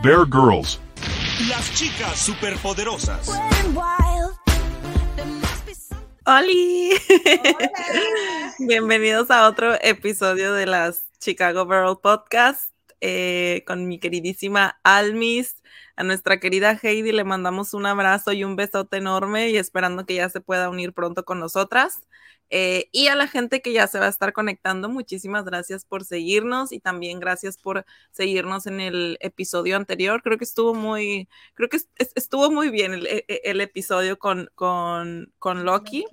Bear Girls. Las chicas superpoderosas. ¡Holi! Bienvenidos a otro episodio de las Chicago Girl Podcast eh, con mi queridísima Almis. A nuestra querida Heidi le mandamos un abrazo y un besote enorme y esperando que ya se pueda unir pronto con nosotras. Eh, y a la gente que ya se va a estar conectando, muchísimas gracias por seguirnos y también gracias por seguirnos en el episodio anterior. Creo que estuvo muy, creo que estuvo muy bien el, e, e, el episodio con, con, con Loki.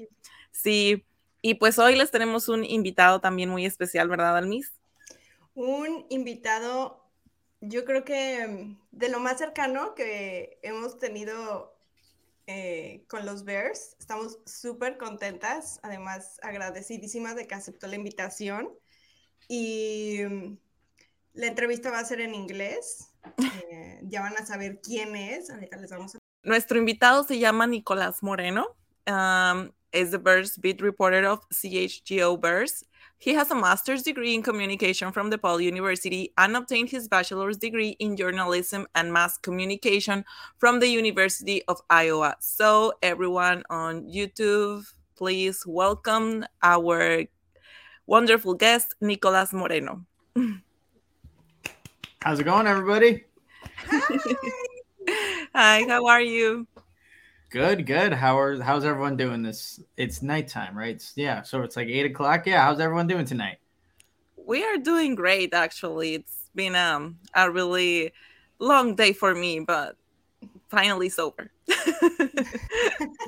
Sí, y pues hoy les tenemos un invitado también muy especial, ¿verdad, Almis? Un invitado, yo creo que de lo más cercano que hemos tenido eh, con los Bears. Estamos súper contentas, además agradecidísimas de que aceptó la invitación. Y mm, la entrevista va a ser en inglés. Eh, ya van a saber quién es. Ahorita les vamos a... Nuestro invitado se llama Nicolás Moreno. Um, is the Bears beat reporter of CHGO Bears. He has a master's degree in communication from DePaul University and obtained his bachelor's degree in journalism and mass communication from the University of Iowa. So, everyone on YouTube, please welcome our wonderful guest, Nicolas Moreano. How's it going, everybody? Hi. Hi, how are you? Good, good. How are how's everyone doing this? It's nighttime, right? It's, yeah, so it's like eight o'clock. Yeah, how's everyone doing tonight? We are doing great actually. It's been um a really long day for me, but finally sober.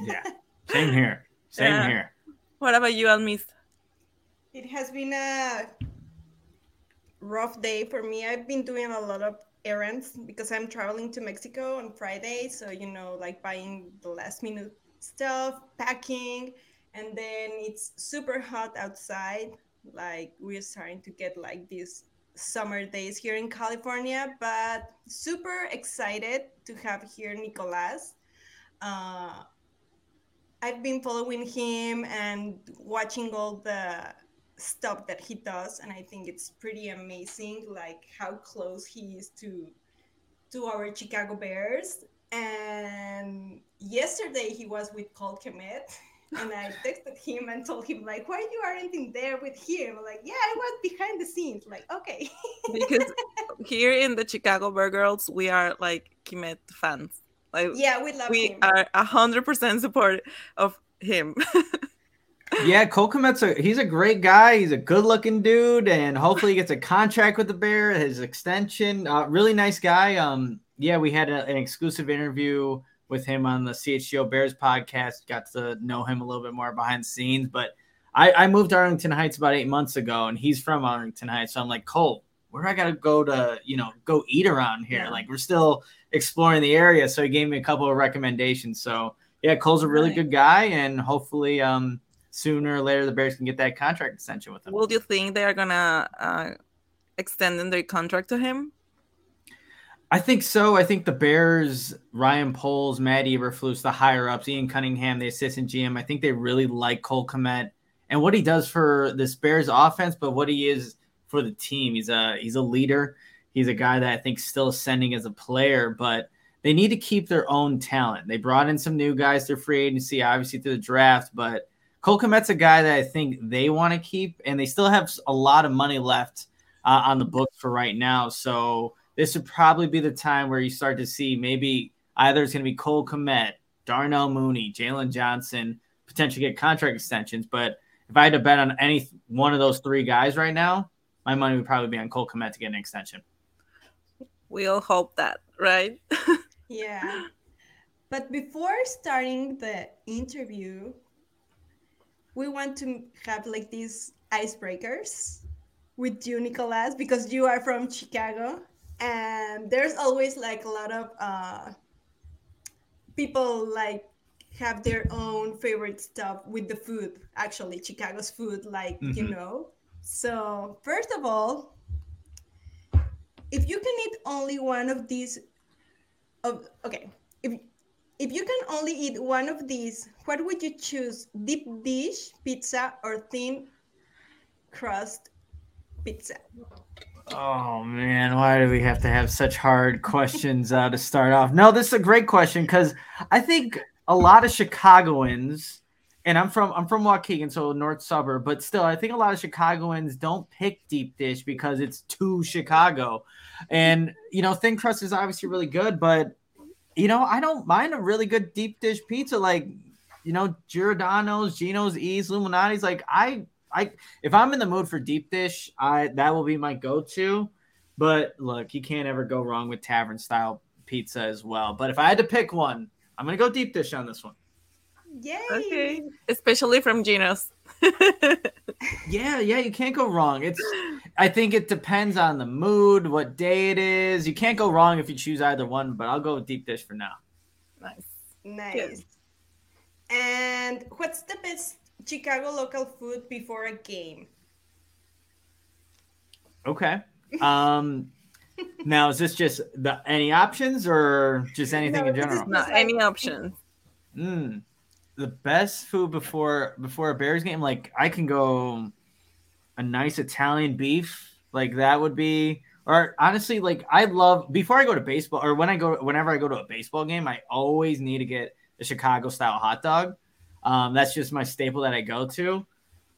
yeah. Same here. Same Yeah. here. What about you, Almis? It has been a rough day for me. I've been doing a lot of errands because I'm traveling to Mexico on Friday. So, you know, like buying the last minute stuff, packing, and then it's super hot outside. Like, we're starting to get like these summer days here in California, but super excited to have here Nicolas. Uh, I've been following him and watching all the stuff that he does and i think it's pretty amazing like how close he is to to our chicago bears. And yesterday he was with Cole Kmet and i texted him and told him like why you aren't in there with him? Like yeah i was behind the scenes. Like okay. Because here in the Chicago Bear Girls, we are like Kmet fans. Like yeah we love we him. are a hundred percent support of him. Yeah, Cole Kmet's a he's a great guy. He's a good looking dude, and hopefully he gets a contract with the Bear, his extension. Uh, really nice guy. Um, yeah, we had a- an exclusive interview with him on the CHGO Bears podcast. Got to know him a little bit more behind the scenes. But I, I moved to Arlington Heights about eight months ago, and he's from Arlington Heights. So I'm like, Cole, where do I gotta go to, you know, go eat around here? Yeah. Like we're still exploring the area. So he gave me a couple of recommendations. So yeah, Cole's a really Right. good guy, and hopefully, um, sooner or later the Bears can get that contract extension with him. Will you think they are gonna uh, extend their contract to him? I think so. I think the Bears, Ryan Poles, Matt Eberflus, the higher ups, Ian Cunningham, the assistant GM, I think they really like Cole Kmet and what he does for this Bears offense, but what he is for the team. He's a he's a leader. He's a guy that I think still ascending as a player, but they need to keep their own talent. They brought in some new guys through free agency, obviously through the draft, but Cole Kmet's a guy that I think they want to keep, and they still have a lot of money left uh, on the books for right now. So this would probably be the time where you start to see maybe either it's going to be Cole Kmet, Darnell Mooney, Jaylon Johnson, potentially get contract extensions. But if I had to bet on any one of those three guys right now, my money would probably be on Cole Komet to get an extension. We all hope that, right? Yeah. But before starting the interview, we want to have like these icebreakers with you, Nicolas, because you are from Chicago. and there's always like a lot of uh, people like have their own favorite stuff with the food. Actually, Chicago's food, like you Mhm. know. So first of all, if you can eat only one of these, of okay, if if you can only eat one of these, what would you choose? Deep dish pizza or thin crust pizza? Oh man, why do we have to have such hard questions uh, to start off? No, this is a great question because I think a lot of Chicagoans, and I'm from I'm from Waukegan, so north suburb, but still, I think a lot of Chicagoans don't pick deep dish because it's too Chicago, and you know, thin crust is obviously really good, but you know, I don't mind a really good deep dish pizza, like you know, Giordano's, Gino's East, Illuminati's. Like I I if I'm in the mood for deep dish, I that will be my go-to. But look, you can't ever go wrong with tavern style pizza as well. But if I had to pick one, I'm gonna go deep dish on this one. Yay! Okay. Especially from Gino's. Yeah, yeah, you can't go wrong. It's I think it depends on the mood, what day it is. You can't go wrong if you choose either one, but I'll go with deep dish for now. nice. Nice. And what's the best Chicago local food before a game? Okay. Um now is this just the any options or just anything No, in general? No, any options. option. Mm, the best food before before a Bears game, like I can go a nice Italian beef, like that would be. Or honestly, like I love before I go to baseball or when I go whenever I go to a baseball game, I always need to get a Chicago style hot dog. Um, that's just my staple that I go to.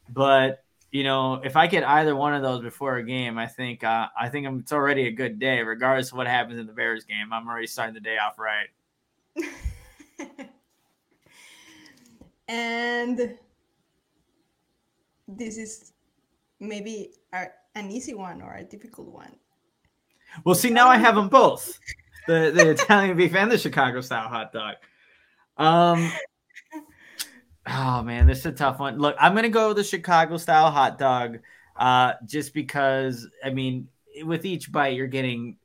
But you know, if I get either one of those before a game, I think uh, I think it's already a good day, regardless of what happens in the Bears game. I'm already starting the day off right. and this is maybe an easy one or a difficult one. Well, see, now I have them both the, the Italian beef and the Chicago style hot dog. Um, oh man, this is a tough one. Look, I'm gonna go with the Chicago style hot dog, uh, just because I mean, with each bite, you're getting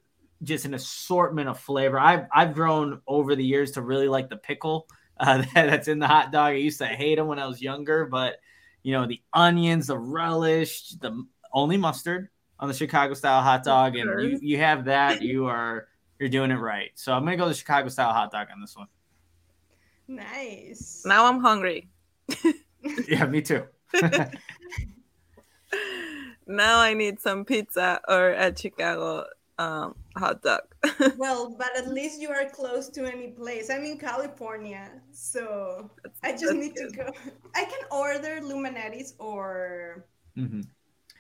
just an assortment of flavor. I've I've grown over the years to really like the pickle uh, that, that's in the hot dog. I used to hate them when I was younger, but you know the onions, the relish, the only mustard on the Chicago style hot dog, and you, you have that, you are you're doing it right. So I'm gonna go the Chicago style hot dog on this one. Nice. Now I'm hungry. Yeah, me too. Now I need some pizza or a Chicago um, hot dog. Well, but at least you are close to any place. I'm in California, so I just that's need to go. I can order Lou Malnati's or Mhm.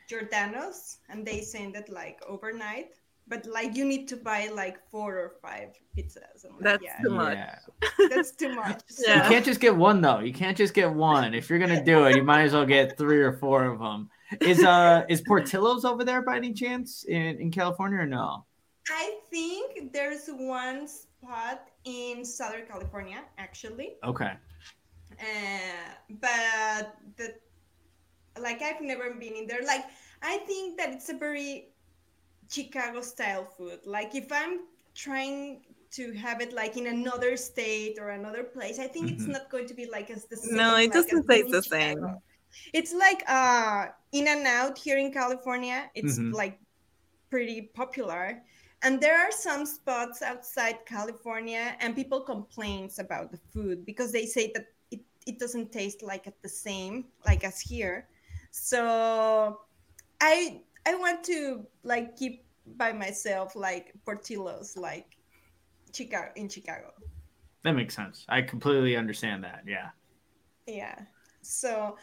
Giordano's, and they send it like overnight. But like you need to buy like four or five pizzas. I'm like, That's yeah, too much. Yeah. that's too much. So- You can't just get one though. You can't just get one. If you're gonna do it, you might as well get three or four of them. Is uh is Portillo's over there by any chance in, in California or no? I think there's one spot in Southern California, actually. Okay. Uh, but the like I've never been in there. Like I think that it's a very Chicago style food. Like if I'm trying to have it like in another state or another place, I think it's Mhm. not going to be like as the same. No, it like, doesn't taste the same. Chicago. It's like uh In and Out here in California. It's Mhm. like pretty popular. And there are some spots outside California and people complains about the food because they say that it, it doesn't taste like the same like as here. So I I want to like keep by myself like Portillo's like Chicago in Chicago. That makes sense. I completely understand that. Yeah. Yeah. So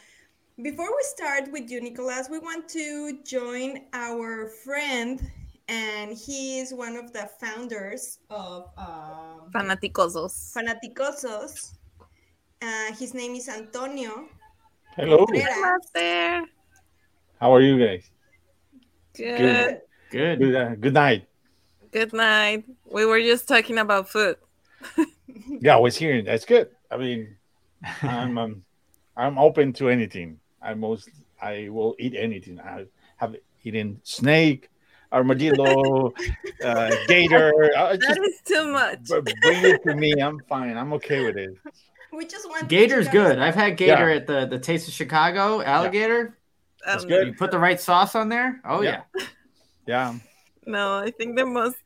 before we start with you, Nicolas, we want to join our friend, and he is one of the founders of um, Fanaticosos. Fanaticosos. Uh, his name is Antonio. Hello. Contreras. How are you guys? Good. Good. Good, uh, good night. Good night. We were just talking about food. Yeah, I was hearing. That's good. I mean, I'm um, I'm open to anything. I most I will eat anything. I have eaten snake, armadillo, uh, gator. Uh, just That is too much. b- bring it to me. I'm fine. I'm okay with it. We just want Gator's Chicago- good. I've had gator Yeah. at the the Taste of Chicago. Alligator. That's Um, good. You put the right sauce on there. Oh Yeah. yeah. Yeah. No, I think the most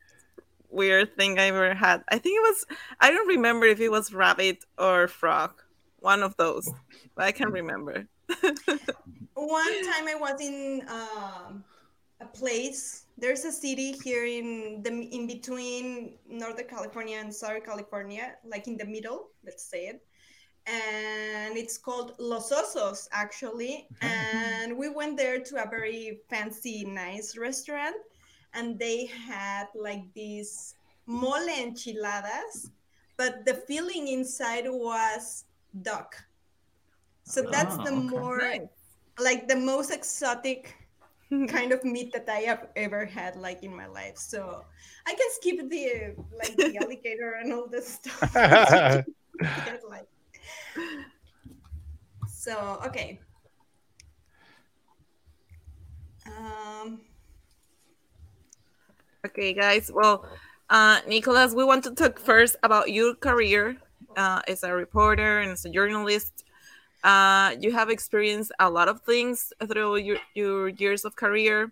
weird thing I ever had. I think it was. I don't remember if it was rabbit or frog. One of those. But I can't remember. One time I was in um, a place. There's a city here in the in between Northern California and Southern California, like in the middle. Let's say it. And it's called Los Osos, actually. And we went there to a very fancy, nice restaurant, and they had like these mole enchiladas, but the filling inside was duck. So that's ah, the Oh, okay. more Nice. like the most exotic kind of meat that I have ever had like in my life. So I can skip the like the alligator and all this stuff. Like- so okay. Um Okay, guys. Well, uh, Nicholas, we want to talk first about your career uh, as a reporter and as a journalist. Uh, you have experienced a lot of things through your, your years of career.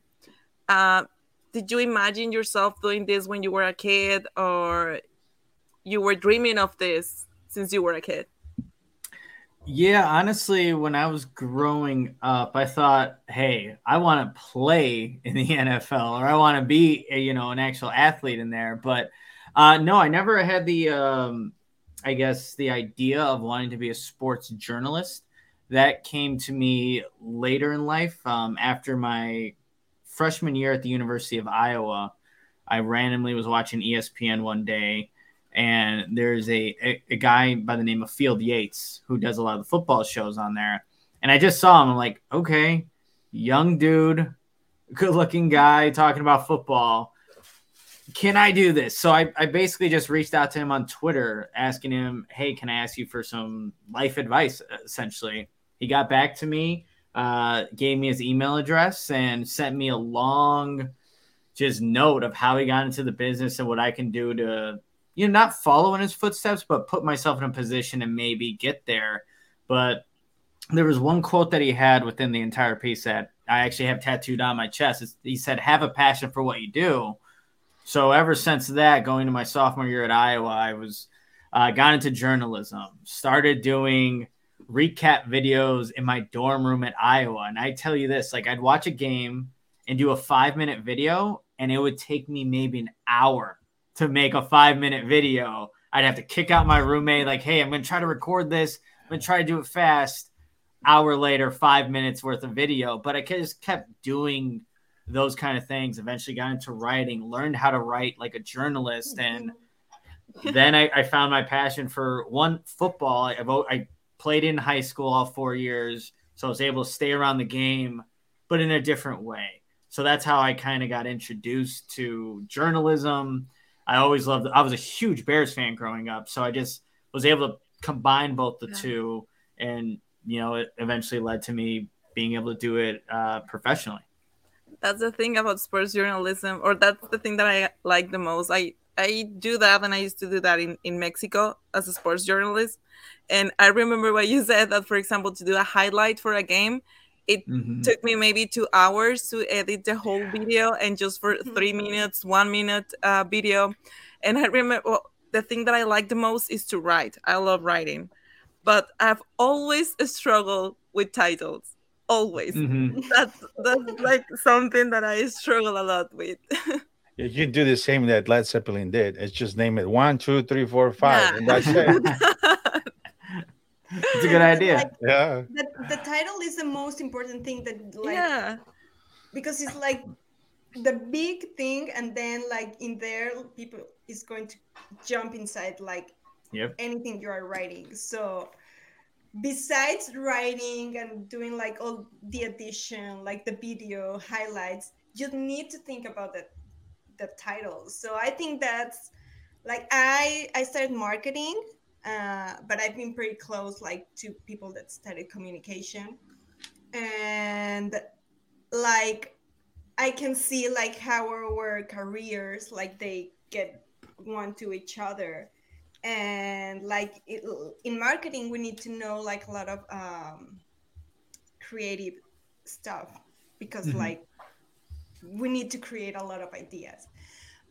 Uh, did you imagine yourself doing this when you were a kid, or you were dreaming of this since you were a kid? Yeah, honestly, when I was growing up, I thought, "Hey, I want to play in the NFL, or I want to be, you know, an actual athlete in there." But uh, no, I never had the, um, I guess, the idea of wanting to be a sports journalist. That came to me later in life, um, after my freshman year at the University of Iowa. I randomly was watching ESPN one day and there's a, a, a guy by the name of Field Yates who does a lot of the football shows on there. And I just saw him. I'm like, okay, young dude, good looking guy talking about football. Can I do this? So I, I basically just reached out to him on Twitter asking him, hey, can I ask you for some life advice? Essentially, he got back to me, uh, gave me his email address, and sent me a long just note of how he got into the business and what I can do to you know, not follow in his footsteps, but put myself in a position and maybe get there. But there was one quote that he had within the entire piece that I actually have tattooed on my chest. It's, he said, "Have a passion for what you do." So ever since that, going to my sophomore year at Iowa, I was uh, got into journalism, started doing recap videos in my dorm room at Iowa. And I tell you this, like I'd watch a game and do a five minute video, and it would take me maybe an hour to make a five minute video. I'd have to kick out my roommate, like, hey, I'm to try to record this. I'm to try to do it fast. Hour later, five minutes worth of video. But I just kept doing those kind of things. Eventually got into writing, learned how to write like a journalist. And then I, I found my passion for one football. I, I played in high school all four years. So I was able to stay around the game, but in a different way. So that's how I kind of got introduced to journalism. I always loved. I was a huge Bears fan growing up, so I just was able to combine both the Yeah. two, and you know, it eventually led to me being able to do it uh, professionally. That's the thing about sports journalism or that's the thing that i like the most. I i do that and i used to do that in in mexico as a sports journalist. And i remember what you said that for example to do a highlight for a game it Mhm. took me maybe two hours to edit the whole video and just for three minutes one minute uh, video. And i remember well, the thing that i like the most is to write. I love writing. But i've always struggled with titles always Mhm. that's that's like something that I struggle a lot with. You do the same that Led Zeppelin did. It's just name it one, two, three, four, five, Yeah. and that's it. It's a good idea. Like, Yeah. the, the title is the most important thing that like yeah, because it's like the big thing and then like in there people is going to jump inside like Yep. anything you are writing so besides writing and doing like all the addition like the video highlights you need to think about the the title. So i think that's like i i started marketing uh, but i've been pretty close like to people that studied communication. And like I can see like how our careers like they get one to each other and like it, in marketing we need to know like a lot of um, creative stuff because mm-hmm. like we need to create a lot of ideas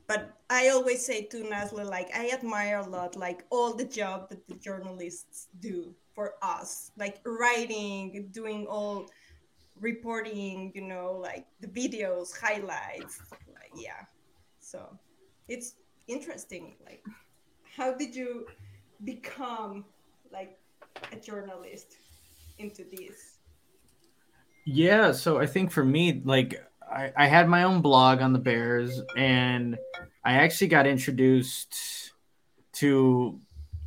but i always say to Nasle, like i admire a lot like all the job that the journalists do for us like writing doing all reporting you know like the videos highlights like, yeah so it's interesting like how did you become like a journalist into this? Yeah so i think for me like I, I had my own blog on the bears and i actually got introduced to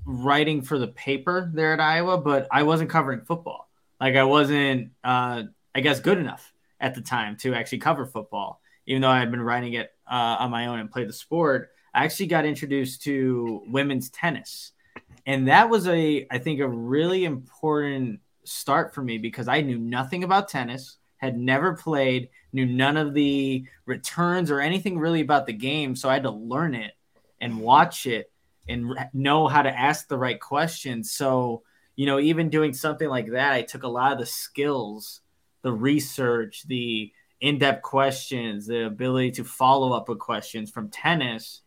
writing for the paper there at iowa but i wasn't covering football. Like i wasn't uh, i guess good enough at the time to actually cover football even though i had been writing it uh, on my own and played the sport I actually got introduced to women's tennis. And that was a, I think, a really important start for me because I knew nothing about tennis, had never played, knew none of the returns or anything really about the game. So I had to learn it and watch it and know how to ask the right questions. So, you know, even doing something like that, I took a lot of the skills, the research, the in depth questions, the ability to follow up with questions from tennis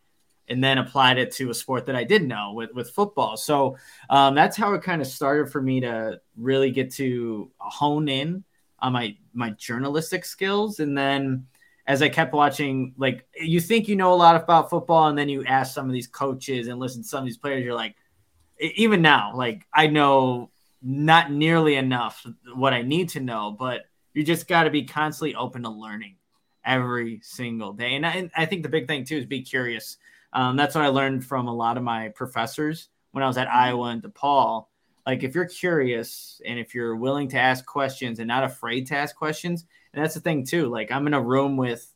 and then applied it to a sport that I didn't know with, with football. So um, that's how it kind of started for me to really get to hone in on my my journalistic skills. And then as I kept watching, like you think you know a lot about football, and then you ask some of these coaches and listen to some of these players, you're like, even now, like I know not nearly enough what I need to know, but you just got to be constantly open to learning every single day. And I, and I think the big thing too is be curious um, that's what I learned from a lot of my professors when I was at mm-hmm. Iowa and DePaul. Like, if you're curious and if you're willing to ask questions and not afraid to ask questions, and that's the thing too. Like, I'm in a room with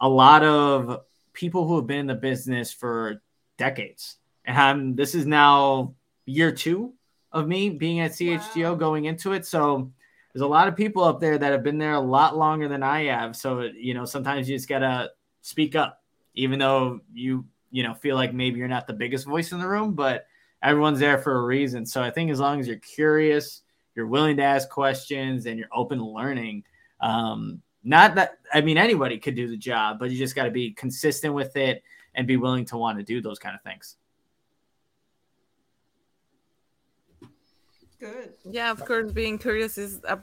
a lot of people who have been in the business for decades, and I'm, this is now year two of me being at CHGO wow. going into it. So there's a lot of people up there that have been there a lot longer than I have. So you know, sometimes you just gotta speak up, even though you you know feel like maybe you're not the biggest voice in the room, but everyone's there for a reason. So I think as long as you're curious, you're willing to ask questions, and you're open to learning. Um, not that I mean anybody could do the job, but you just got to be consistent with it and be willing to want to do those kind of things. Good. Yeah, of course, being curious is a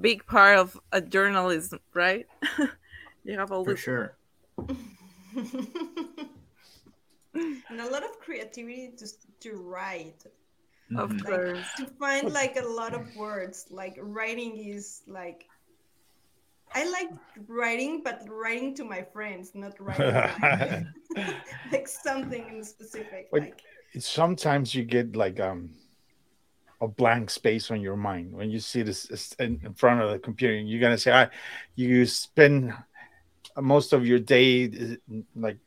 big part of a journalism, right? you have all for sure. and a lot of creativity to to write of like, course to find like a lot of words like writing is like I like writing, but writing to my friends, not writing like, like something in specific. like sometimes you get like um a blank space on your mind when you see this in front of the computer. You're gonna say, "I," you spend most of your day like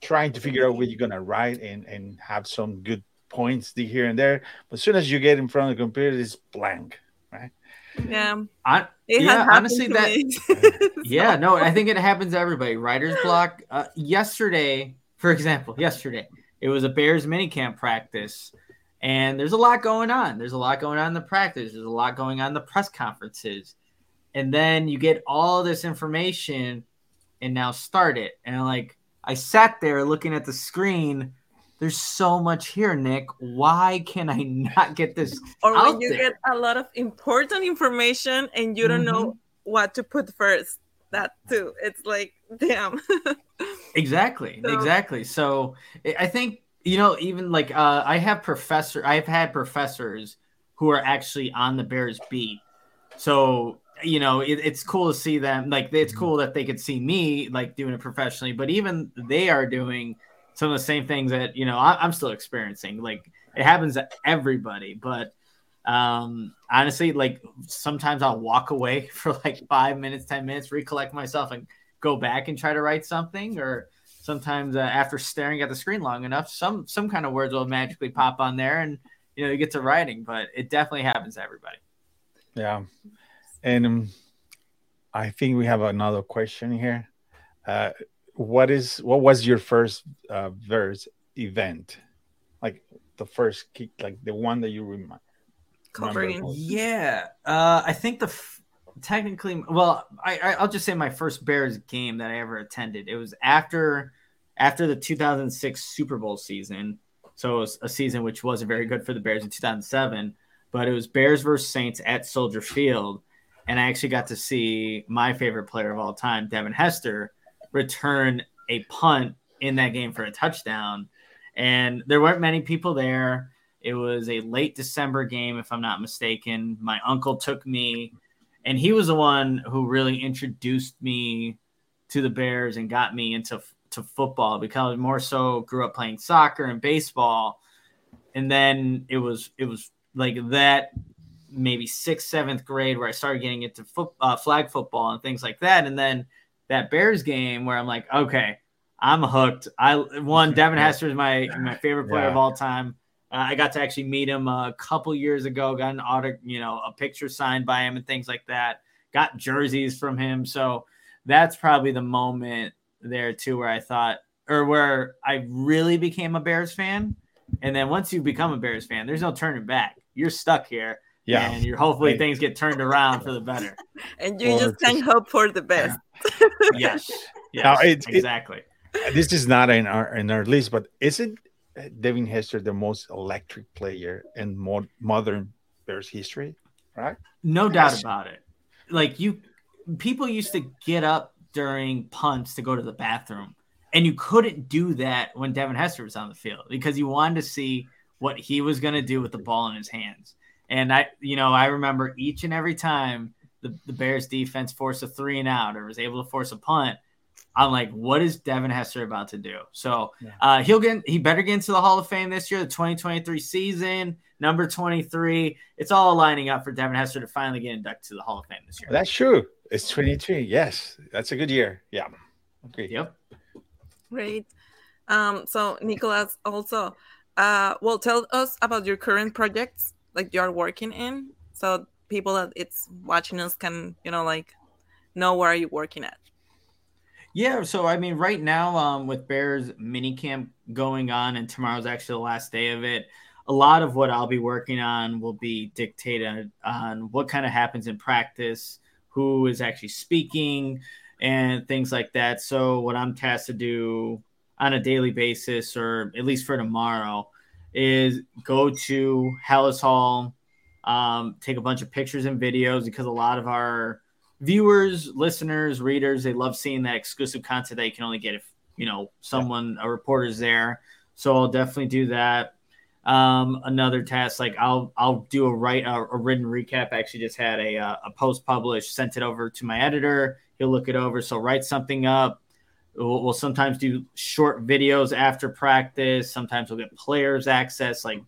trying to figure out what you're gonna write and and have some good points here and there. But as soon as you get in front of the computer, it's blank, right? Yeah. I, yeah, honestly, that yeah, no, I think it happens to everybody. Writer's block. Uh, yesterday, for example, yesterday it was a Bears minicamp practice, and there's a lot going on. There's a lot going on in the practice. There's a lot going on in the press conferences, and then you get all this information, and now start it, and i like I sat there looking at the screen. There's so much here, Nick. Why can I not get this? Or when you there? get a lot of important information and you don't mm-hmm. know what to put first. That too. It's like, damn. exactly. So, exactly. So I think you know, even like uh, I have professor, I've had professors who are actually on the Bears beat. So you know, it, it's cool to see them. Like, it's mm-hmm. cool that they could see me like doing it professionally, but even they are doing some of the same things that you know I, am still experiencing. Like, it happens to everybody, but um honestly like sometimes i'll walk away for like five minutes ten minutes recollect myself and go back and try to write something or sometimes uh, after staring at the screen long enough some some kind of words will magically pop on there and you know you get to writing but it definitely happens to everybody yeah and um, I think we have another question here. Uh, what is what was your first uh, verse event? Like the first kick, like the one that you. Covering. most? Yeah, uh, I think the f- technically, well, I, I I'll just say my first Bears game that I ever attended. It was after after the 2006 Super Bowl season, so it was a season which wasn't very good for the Bears in 2007. But it was Bears versus Saints at Soldier Field, and I actually got to see my favorite player of all time, Devin Hester, return a punt in that game for a touchdown. And there weren't many people there. It was a late December game, if I'm not mistaken. My uncle took me, and he was the one who really introduced me to the Bears and got me into to football because more so grew up playing soccer and baseball. And then it was it was like that maybe sixth, seventh grade where I started getting into foot, uh, flag football and things like that. And then that Bears game where I'm like, okay, I'm hooked. I one Devin Hester is my my favorite player of all time. Uh, I got to actually meet him a couple years ago. Got an auto, you know, a picture signed by him and things like that. Got jerseys from him. So that's probably the moment there too where I thought, or where I really became a Bears fan. And then once you become a Bears fan, there's no turning back. You're stuck here. Yeah. And you're hopefully Right. things get turned around for the better. And you Or just can just- hope for the best. Yes. Yes. Now, it- exactly. this is not in our in our list, but isn't uh, Devin Hester the most electric player in mo- modern Bears history? Right? No doubt Yes. about it. Like you, people used to get up during punts to go to the bathroom, and you couldn't do that when Devin Hester was on the field because you wanted to see what he was going to do with the ball in his hands. And I, you know, I remember each and every time the, the Bears defense forced a three and out or was able to force a punt. I'm like, what is Devin Hester about to do? So Yeah. uh, he'll get he better get into the Hall of Fame this year, the 2023 season, number 23. It's all lining up for Devin Hester to finally get inducted to the Hall of Fame this year. That's true. It's 23. Yes, that's a good year. Yeah. Okay. Yep. Great. Um, so Nicholas also, uh, well, tell us about your current projects, like you're working in, so people that it's watching us can, you know, like know where are you working at. Yeah, so I mean, right now, um, with Bears mini camp going on, and tomorrow's actually the last day of it. A lot of what I'll be working on will be dictated on what kind of happens in practice, who is actually speaking, and things like that. So, what I'm tasked to do on a daily basis, or at least for tomorrow, is go to Halas Hall, um, take a bunch of pictures and videos because a lot of our viewers, listeners, readers, they love seeing that exclusive content that you can only get if you know someone, a reporter's there. So I'll definitely do that. Um, another task, like I'll I'll do a write a, a written recap. I actually just had a uh, a post published, sent it over to my editor. He'll look it over. So write something up. We'll, we'll sometimes do short videos after practice. Sometimes we'll get players access. Like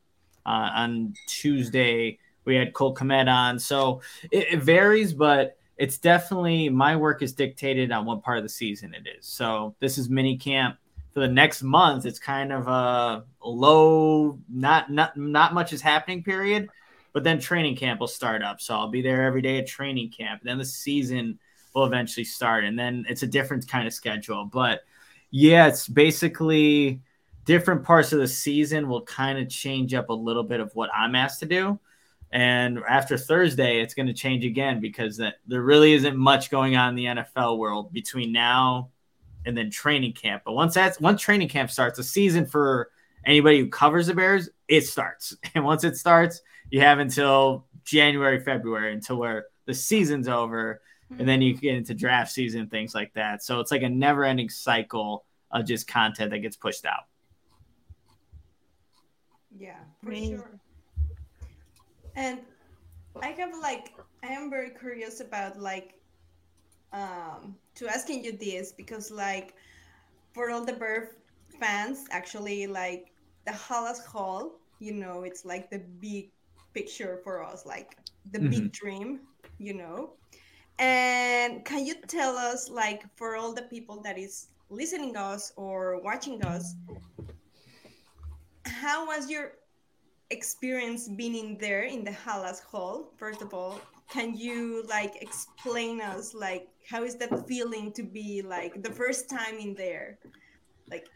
uh, on Tuesday, we had Cole Kmet on. So it, it varies, but it's definitely my work is dictated on what part of the season it is. So this is mini camp for the next month. It's kind of a low, not not not much is happening period, but then training camp will start up. So I'll be there every day at training camp. Then the season will eventually start, and then it's a different kind of schedule. But yeah, it's basically different parts of the season will kind of change up a little bit of what I'm asked to do. And after Thursday, it's going to change again because that there really isn't much going on in the NFL world between now and then training camp. But once that's once training camp starts, the season for anybody who covers the Bears, it starts. And once it starts, you have until January, February until where the season's over, and then you get into draft season, things like that. So it's like a never-ending cycle of just content that gets pushed out. Yeah, for Right. sure. And I have like I am very curious about like um to asking you this because like for all the Bird fans actually like the Halas Hall, you know, it's like the big picture for us, like the big dream, you know. And can you tell us like for all the people that is listening us or watching us, how was your experience being in there in the Halas Hall? First of all, can you like explain us like how is that feeling to be like the first time in there? Like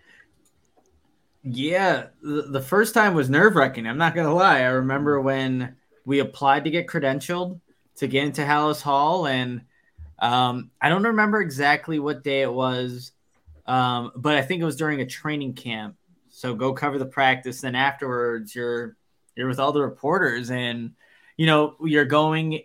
Yeah, the, the first time was nerve wracking. I'm not gonna lie. I remember when we applied to get credentialed to get into Halas Hall, and um, I don't remember exactly what day it was, um, but I think it was during a training camp. So go cover the practice, then afterwards you're you're with all the reporters, and you know you're going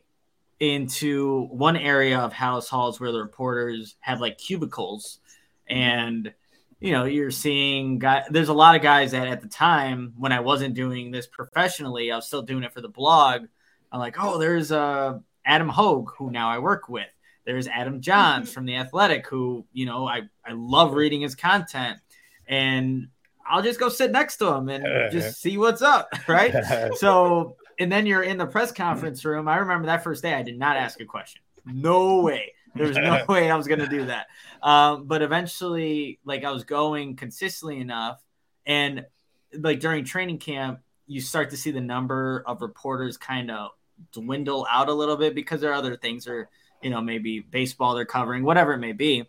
into one area of Halas Halls where the reporters have like cubicles, and you know you're seeing guy there's a lot of guys that at the time when i wasn't doing this professionally i was still doing it for the blog i'm like oh there's uh adam hoge who now i work with. There's adam jahns from the athletic who you know i i love reading his content. And i'll just go sit next to him and just see what's up right? So and then you're in the press conference room. I remember that first day i did not ask a question. No way. There was no way I was gonna do that. Um, but eventually, like I was going consistently enough, and like during training camp, you start to see the number of reporters kind of dwindle out a little bit because there are other things, or you know, maybe baseball they're covering, whatever it may be.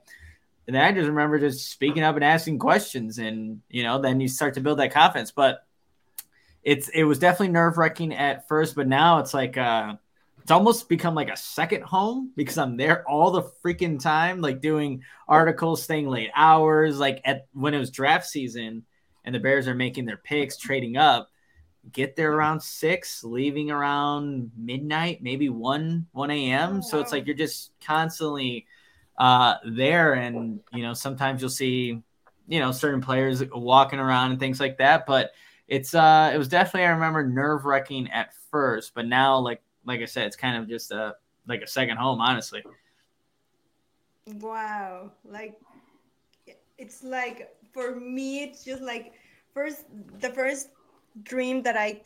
And I just remember just speaking up and asking questions, and you know, then you start to build that confidence. But it's it was definitely nerve wracking at first, but now it's like uh it's almost become like a second home because I'm there all the freaking time, like doing articles, staying late hours. Like at when it was draft season and the Bears are making their picks, trading up, get there around six, leaving around midnight, maybe one one a.m. So it's like you're just constantly uh, there, and you know sometimes you'll see you know certain players walking around and things like that, but. It's uh, it was definitely I remember nerve wracking at first, but now like like I said, it's kind of just a like a second home, honestly. Wow, like it's like for me, it's just like first the first dream that I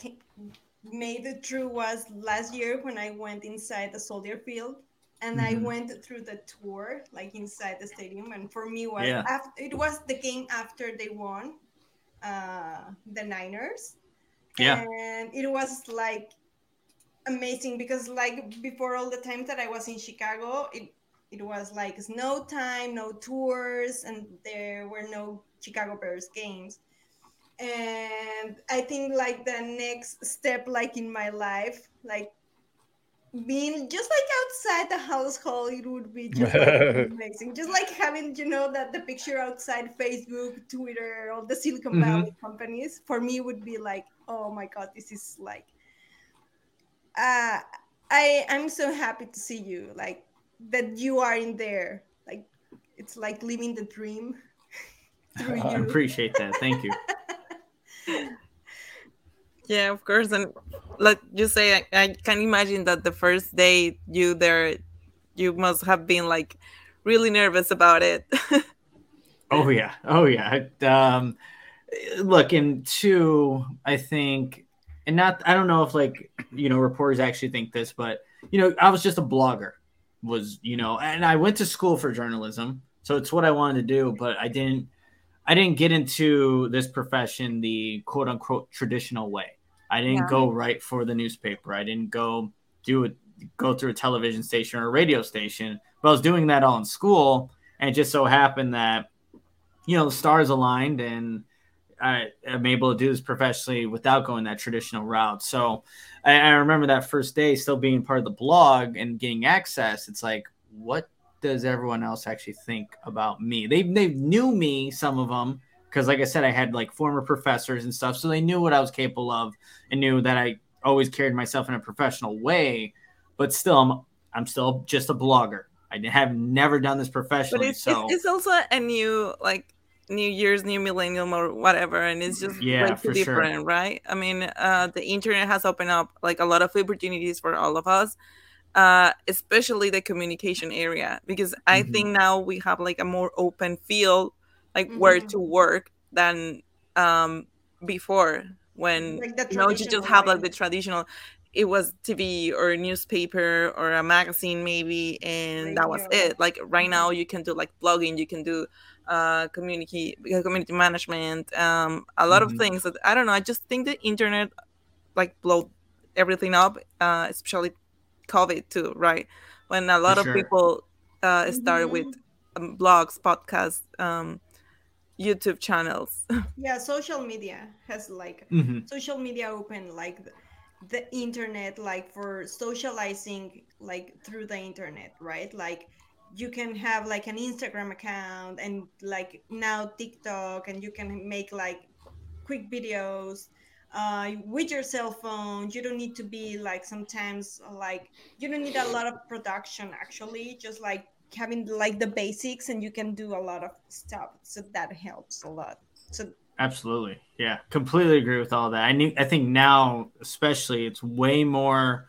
made it true was last year when I went inside the Soldier Field and mm-hmm. I went through the tour like inside the stadium and for me was yeah. after, it was the game after they won uh the Niners yeah and it was like amazing because like before all the times that I was in Chicago, it it was like snow time, no tours, and there were no Chicago Bears games. And I think like the next step, like in my life, like being just like outside the household, it would be just like amazing. Just like having, you know, that the picture outside Facebook, Twitter, all the Silicon Valley mm-hmm. companies, for me would be like, oh my God, this is like uh, I I'm so happy to see you like that you are in there. Like it's like living the dream. through I appreciate that. Thank you. Yeah, of course. And like you say, I, I can imagine that the first day you there, you must have been like really nervous about it. oh yeah, oh yeah. Um, look, and two, I think and not I don't know if like you know reporters actually think this, but you know I was just a blogger, was you know, and I went to school for journalism, so it's what I wanted to do, but I didn't I didn't get into this profession the quote unquote traditional way. I didn't yeah. go write for the newspaper. I didn't go do it go through a television station or a radio station, but I was doing that all in school, and it just so happened that you know the stars aligned and I am able to do this professionally without going that traditional route. So I, I, remember that first day still being part of the blog and getting access. It's like, what does everyone else actually think about me? They they knew me, some of them, because like I said, I had like former professors and stuff, so they knew what I was capable of and knew that I always carried myself in a professional way. But still, I'm I'm still just a blogger. I have never done this professionally. But it's, so it's also a new like New Year's, New Millennium, or whatever, and it's just yeah, too different, sure. right? I mean, uh, the internet has opened up like a lot of opportunities for all of us, uh, especially the communication area, because I mm-hmm. think now we have like a more open field, like mm-hmm. where to work than um, before when like you know you just have like the traditional it was TV or newspaper or a magazine maybe, and Radio. that was it. Like right now, mm-hmm. you can do like blogging, you can do uh, community community management, um, a lot mm-hmm. of things that I don't know. I just think the internet like blow everything up, uh, especially COVID too, right? When a lot For of sure. people uh, started Mhm. with um, blogs, podcasts, um, YouTube channels. Yeah, social media has like Mhm. social media open like the, the internet like for socializing like through the internet, right? Like you can have like an Instagram account and like now TikTok and you can make like quick videos uh, with your cell phone. You don't need to be like sometimes like you don't need a lot of production actually, just like having like the basics and you can do a lot of stuff. So that helps a lot. So Absolutely. Yeah. Completely agree with all that. I need I think now especially it's way more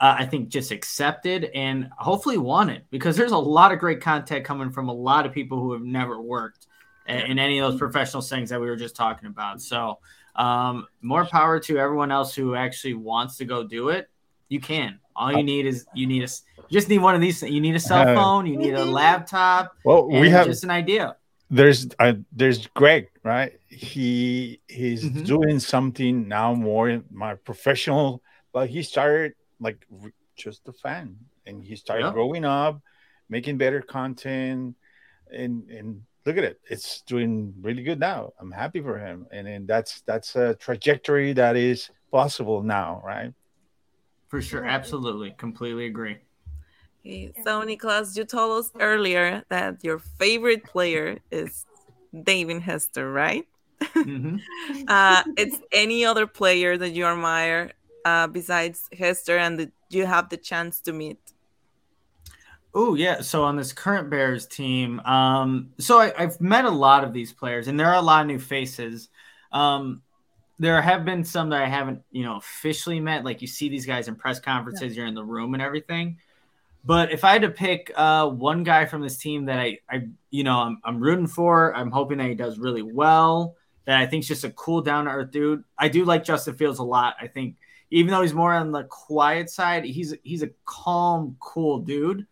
uh, I think just accepted and hopefully wanted because there's a lot of great content coming from a lot of people who have never worked in, in any of those professional settings that we were just talking about. So, um, more power to everyone else who actually wants to go do it. You can. All you need is you need a you just need one of these. You need a cell phone. You need a Mhm. laptop. Well, we and have just an idea. there's uh, there's Greg, right? He he's Mhm. doing something now more my professional, but he started like just a fan, and he started Yeah. growing up, making better content, and and look at it, it's doing really good now. I'm happy for him, and then that's that's a trajectory that is possible now, right? For sure. Absolutely. Completely agree. Okay, So, Nicholas, you told us earlier that your favorite player is Devin Hester, right? Mhm. Uh, it's any other player that you admire uh, besides Hester and that you have the chance to meet. Oh yeah. So on this current Bears team, um, so I, I've met a lot of these players, and there are a lot of new faces. Um, there have been some that I haven't, you know, officially met. Like you see these guys in press conferences, you're in the room and everything. But if I had to pick uh, one guy from this team that I, I, you know, I'm, I'm rooting for, I'm hoping that he does really well. That I think is just a cool, down to earth dude. I do like Justin Fields a lot. I think even though he's more on the quiet side, he's he's a calm, cool dude.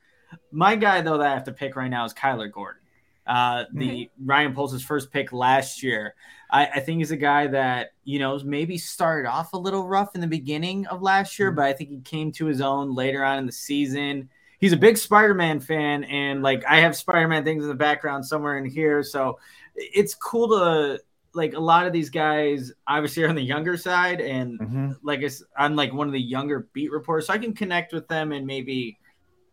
My guy though that I have to pick right now is Kyler Gordon. Uh, the Ryan Poles' first pick last year. I, I think he's a guy that you know maybe started off a little rough in the beginning of last year, but I think he came to his own later on in the season. He's a big Spider-Man fan, and like I have Spider-Man things in the background somewhere in here, so it's cool to like a lot of these guys obviously are on the younger side and Mhm. like I'm like one of the younger beat reporters, so I can connect with them and maybe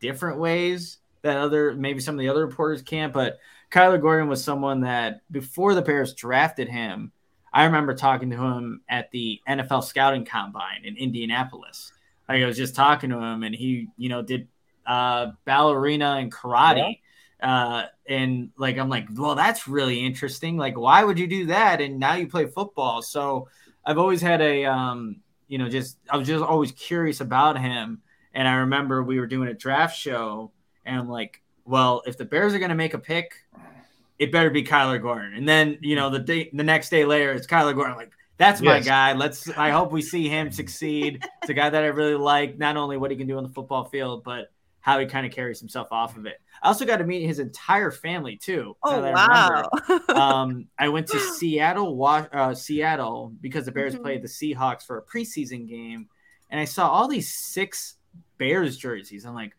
different ways that other maybe some of the other reporters can't. But Kyler Gordon was someone that before the Bears drafted him, I remember talking to him at the NFL scouting combine in Indianapolis. Like I was just talking to him, and he, you know, did uh, ballerina and karate. Uh, and like I'm like, well, that's really interesting. Like, why would you do that? And now you play football. So I've always had a, um, you know, just I was just always curious about him. And I remember we were doing a draft show, and I'm like, well, if the Bears are going to make a pick, it better be Kyler Gordon. And then, you know, the day, the next day later, it's Kyler Gordon. Like, that's my Yes. guy. Let's. I hope we see him succeed. It's a guy that I really like. Not only what he can do on the football field, but how he kind of carries himself off of it. I also got to meet his entire family too. Oh, now that I wow. um, I went to Seattle, wa- uh, Seattle, because the Bears Mhm. played the Seahawks for a preseason game, and I saw all these six Bears jerseys. I'm like,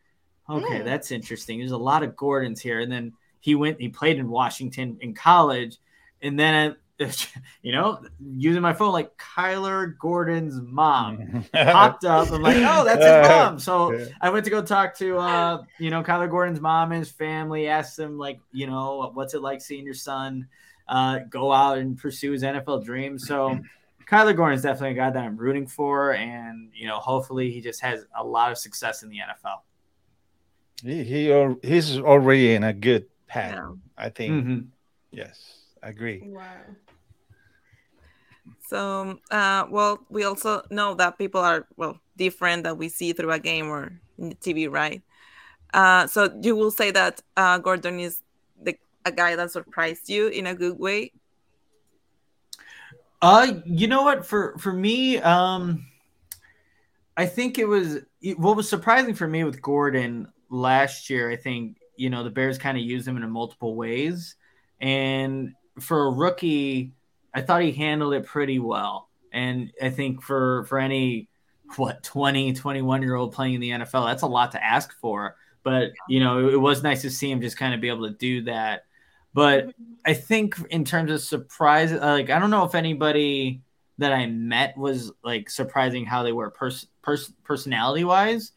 okay, Mm. that's interesting. There's a lot of Gordons here, and then he went, he played in Washington in college, and then I, you know, using my phone like Kyler Gordon's mom popped up. I'm like, oh, that's his mom. So. I went to go talk to, uh, you know, Kyler Gordon's mom and his family. Asked them, like, you know, what's it like seeing your son uh, go out and pursue his NFL dream? So Kyler Gordon is definitely a guy that I'm rooting for, and you know, hopefully he just has a lot of success in the NFL. he, he he's already in a good path. Yeah. I think. Mhm. Yes, I agree. Wow. So, uh, well, we also know that people are well different that we see through a game or in the TV, right? Uh, so you will say that uh, Gordon is the a guy that surprised you in a good way. Uh, you know what? For for me, um, I think it was what was surprising for me with Gordon last year. I think you know the Bears kind of used him in multiple ways, and for a rookie, I thought he handled it pretty well. And I think for for any what 20, 21 year old playing in the NFL. That's a lot to ask for. But you know, it, it was nice to see him just kind of be able to do that. But I think in terms of surprise, like I don't know if anybody that I met was like surprising how they were pers- pers- personality wise.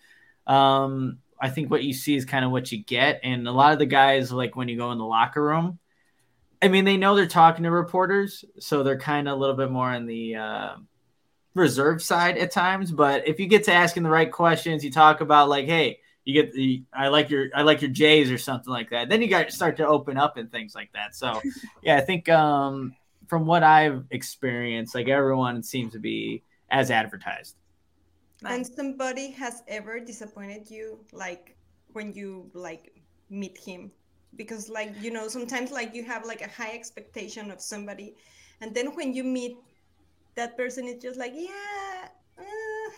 Um, I think what you see is kind of what you get, and a lot of the guys like when you go in the locker room. I mean, they know they're talking to reporters, so they're kind of a little bit more on the uh, reserve side at times. But if you get to asking the right questions, you talk about like, hey, you get the I like your I like your J's or something like that. Then you got start to open up and things like that. So yeah, I think um, from what I've experienced, like everyone seems to be as advertised. And somebody has ever disappointed you, like when you like meet him, because like you know sometimes like you have like a high expectation of somebody, and then when you meet that person, it's just like yeah. Uh,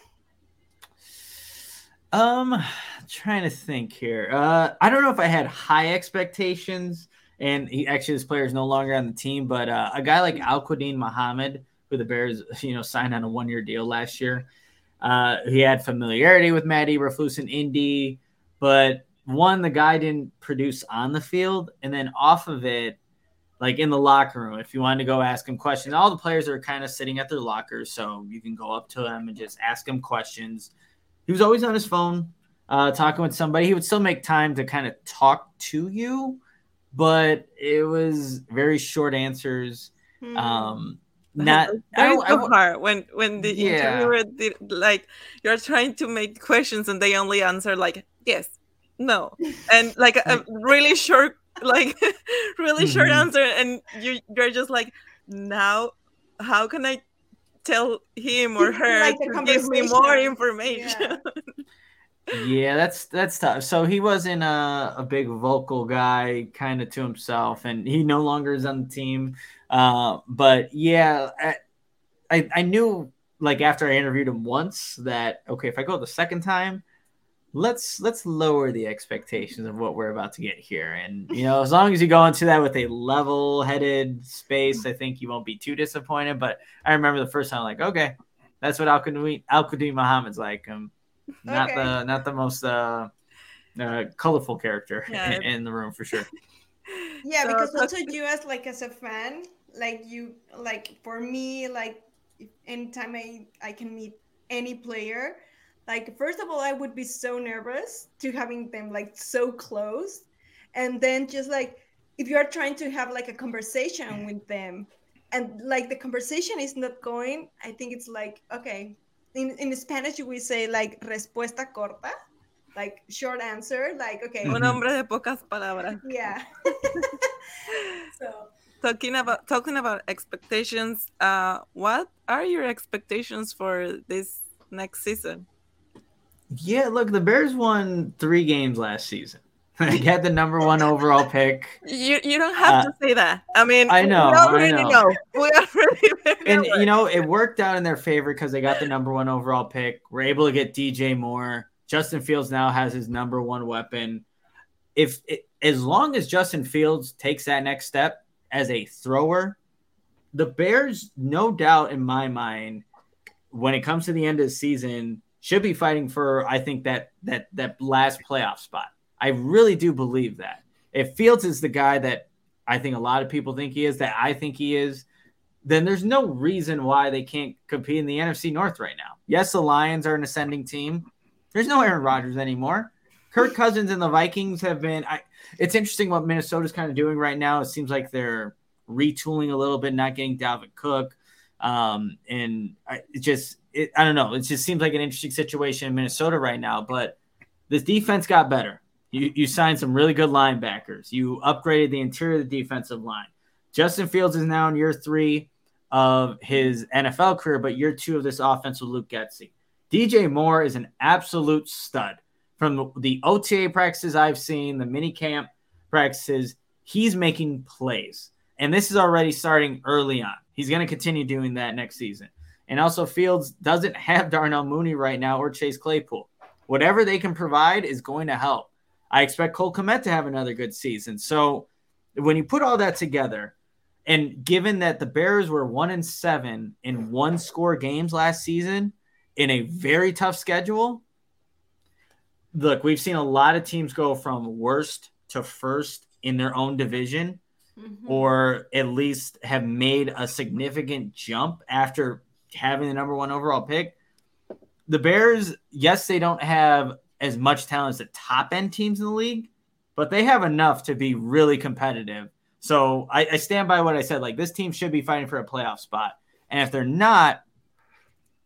um, trying to think here. Uh, I don't know if I had high expectations, and he actually this player is no longer on the team. But uh, a guy like Al-Quadin Muhammad, who the Bears you know signed on a one year deal last year, uh, he had familiarity with Matt Eberflus in Indy, but one the guy didn't produce on the field, and then off of it. Like in the locker room, if you wanted to go ask him questions, all the players are kind of sitting at their lockers, so you can go up to them and just ask him questions he was always on his phone uh, talking with somebody. He would still make time to kind of talk to you, but it was very short answers. hmm. Um, not Very I, I, so hard when when the Yeah. interviewer did, like you're trying to make questions and they only answer like yes, no, and like a really short like really short Mhm. answer, and you you're just like now how can I tell him or her Like to give me more information? yeah, that's that's tough. So he wasn't a, a big vocal guy, kind of to himself, and he no longer is on the team. Uh, but yeah, I, I I knew like after I interviewed him once that okay, if I go the second time, let's let's lower the expectations of what we're about to get here. And you know, as long as you go into that with a level-headed space, I think you won't be too disappointed. But I remember the first time, like, okay, that's what Al Al Muhammad's like. Um, not Okay. the not the most uh, uh colorful character Yeah. in, in the room for sure. yeah So, because also you as like as a fan like you like for me like anytime i i can meet any player like first of all i would be so nervous to having them like so close and then just like if you're trying to have like a conversation with them and like the conversation is not going i think it's like okay in, in spanish we say like respuesta corta like short answer like okay Un hombre de pocas palabras. yeah so talking about talking about expectations uh what are your expectations for this next season Yeah, look, the Bears won three games last season. They had the number one overall pick. you you don't have Uh, to say that i mean I know, we I already know. know. we already And you know, it worked out in their favor because they got the number one overall pick. We're able to get DJ Moore. Justin Fields now has his number one weapon. If it, as long as Justin Fields takes that next step as a thrower, the Bears, no doubt in my mind, when it comes to the end of the season, should be fighting for I think that that that last playoff spot. I really do believe that. If Fields is the guy that I think a lot of people think he is, that I think he is, then there's no reason why they can't compete in the NFC North right now. Yes, the Lions are an ascending team. There's no Aaron Rodgers anymore. Kirk Cousins and the Vikings have been. I, it's interesting what Minnesota's kind of doing right now. It seems like they're retooling a little bit, not getting Dalvin Cook, um, and I, it just it, I don't know. It just seems like an interesting situation in Minnesota right now. But this defense got better. You you signed some really good linebackers. You upgraded the interior of the defensive line. Justin Fields is now in year three of his NFL career, but year two of this offense with Luke Getsy. DJ Moore is an absolute stud. From the OTA practices I've seen, the mini camp practices, he's making plays. And this is already starting early on. He's going to continue doing that next season. And also, Fields doesn't have Darnell Mooney right now or Chase Claypool. Whatever they can provide is going to help. I expect Cole Kmet to have another good season. So when you put all that together, and given that the Bears were one and seven in one score games last season, in a very tough schedule. Look, we've seen a lot of teams go from worst to first in their own division, Mhm. or at least have made a significant jump after having the number one overall pick. The Bears, yes, they don't have as much talent as the top end teams in the league, but they have enough to be really competitive. So I, I stand by what I said. Like this team should be fighting for a playoff spot, and if they're not,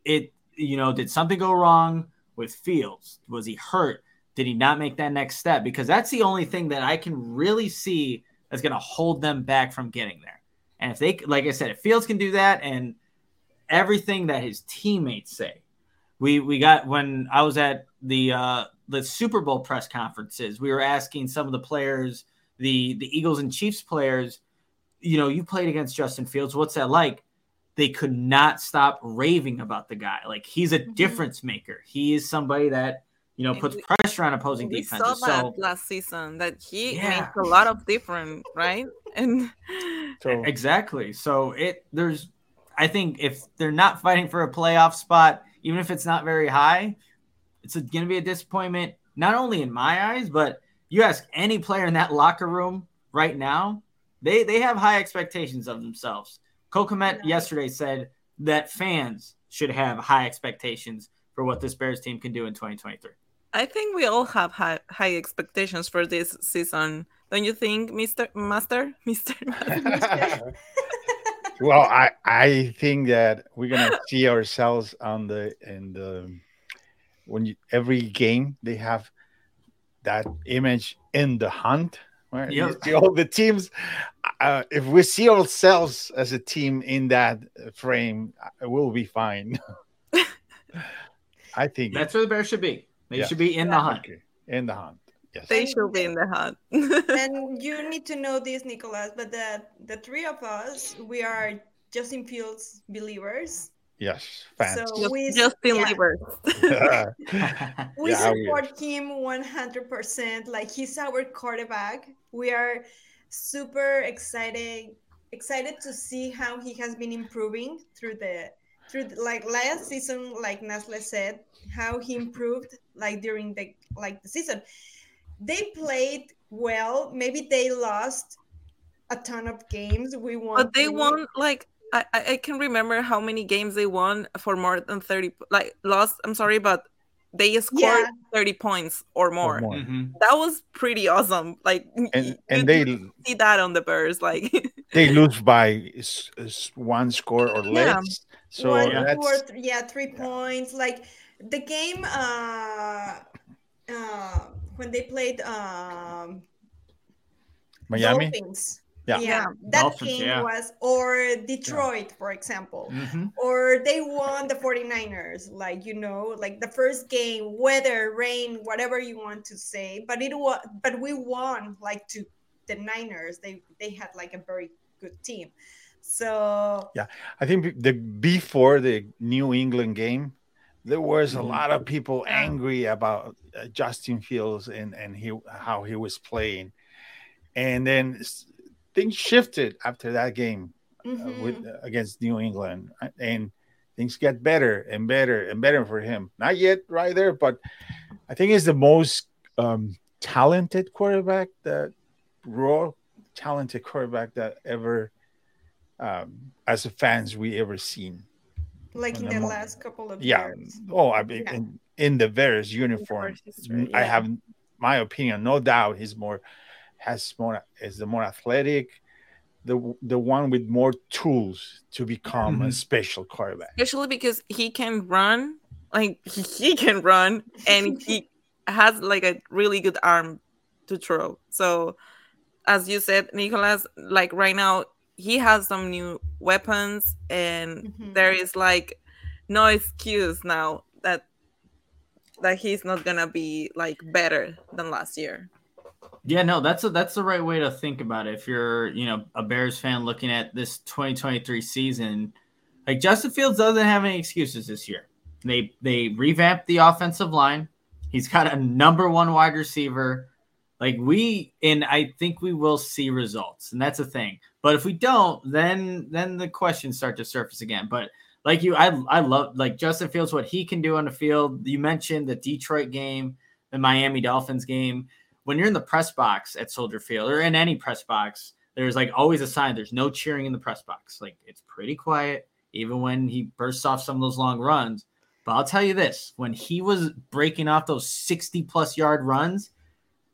it you know did something go wrong with Fields? Was he hurt? Did he not make that next step? Because that's the only thing that I can really see that's going to hold them back from getting there. And if they, like I said, if Fields can do that, and everything that his teammates say, we we got when I was at the uh, the Super Bowl press conferences, we were asking some of the players, the the Eagles and Chiefs players, you know, you played against Justin Fields. What's that like? They could not stop raving about the guy. Like he's a Mhm. difference maker. He is somebody that you know puts we- pressure on opposing we saw defenses. that So last season that he Yeah. makes a lot of different, right? And So Exactly. So it there's I think if they're not fighting for a playoff spot, even if it's not very high, it's going to be a disappointment not only in my eyes, but you ask any player in that locker room right now, they they have high expectations of themselves. Cole Kmet yesterday said that fans should have high expectations for what this Bears team can do in 2023. I think we all have high, high expectations for this season. Don't you think, Mr. Master? Mr. Master? well, I I think that we're gonna see ourselves on the in the when you, every game they have that image in the hunt. Right? Yep. see all the teams. Uh, if we see ourselves as a team in that frame, uh, we'll be fine. I think That's where the Bears should be. They Yeah. should be in the hunt. okay. in the hunt. Yes. they should be in the hunt. and you need to know this, Nicholas, but the the three of us, we are Justin Fields believers. Yes. Fans. So Just, we Justin yeah. Lieber. We Yeah, we- support him 100%. Like he's our quarterback. We are super excited excited to see how he has been improving through the through the, like last season like Nasle said how he improved like during the like the season. They played well. Maybe they lost a ton of games. We won. but they won like I, I I can remember how many games they won for more than 30 like lost i'm sorry but they scored Yeah. 30 points or more, more. Mhm. that was pretty awesome like And you and they see that on the Bears like they lose by s- s- one score or Yeah. less. So one, that's two or th- yeah, three points. Like the game uh, uh, when they played um, Miami. Dolphins. Yeah. Yeah. that Dolphins, game yeah. was or Detroit, for example. Mhm. Or they won the 49ers, like you know, like the first game, weather, rain, whatever you want to say. But it was but we won like to the Niners. They they had like a very good team. So yeah, I think the before the New England game, there was a Mhm. lot of people angry about uh, Justin Fields and and he how he was playing, and then s- things shifted after that game uh, with mhm. against New England, uh, and things get better and better and better for him. Not yet right there, but I think he's the most um, talented quarterback that raw talented quarterback that ever um, as a fans we ever seen. like in the the last couple of Yeah. years. Oh, I mean, Yeah. in, in the various uniform, history, I have my opinion. No doubt, he's more has more is the more athletic, the the one with more tools to become a Mhm. special quarterback. especially because he can run like he can run and he has like a really good arm to throw so as you said nicholas like right now he has some new weapons and Mhm. there is like no excuse now that that he's not gonna be like better than last year Yeah, no, that's a, that's the right way to think about it. If you're, you know, a Bears fan looking at this 2023 season, like Justin Fields doesn't have any excuses this year. They they revamped the offensive line. He's got a number one wide receiver. Like we and I think we will see results, and that's a thing. But if we don't, then then the questions start to surface again. But like you, I I love like Justin Fields what he can do on the field. You mentioned the Detroit game, the Miami Dolphins game. When you're in the press box at Soldier Field or in any press box, there's like always a sign. There's no cheering in the press box. Like it's pretty quiet, even when he bursts off some of those long runs. But I'll tell you this: when he was breaking off those 60 plus yard runs,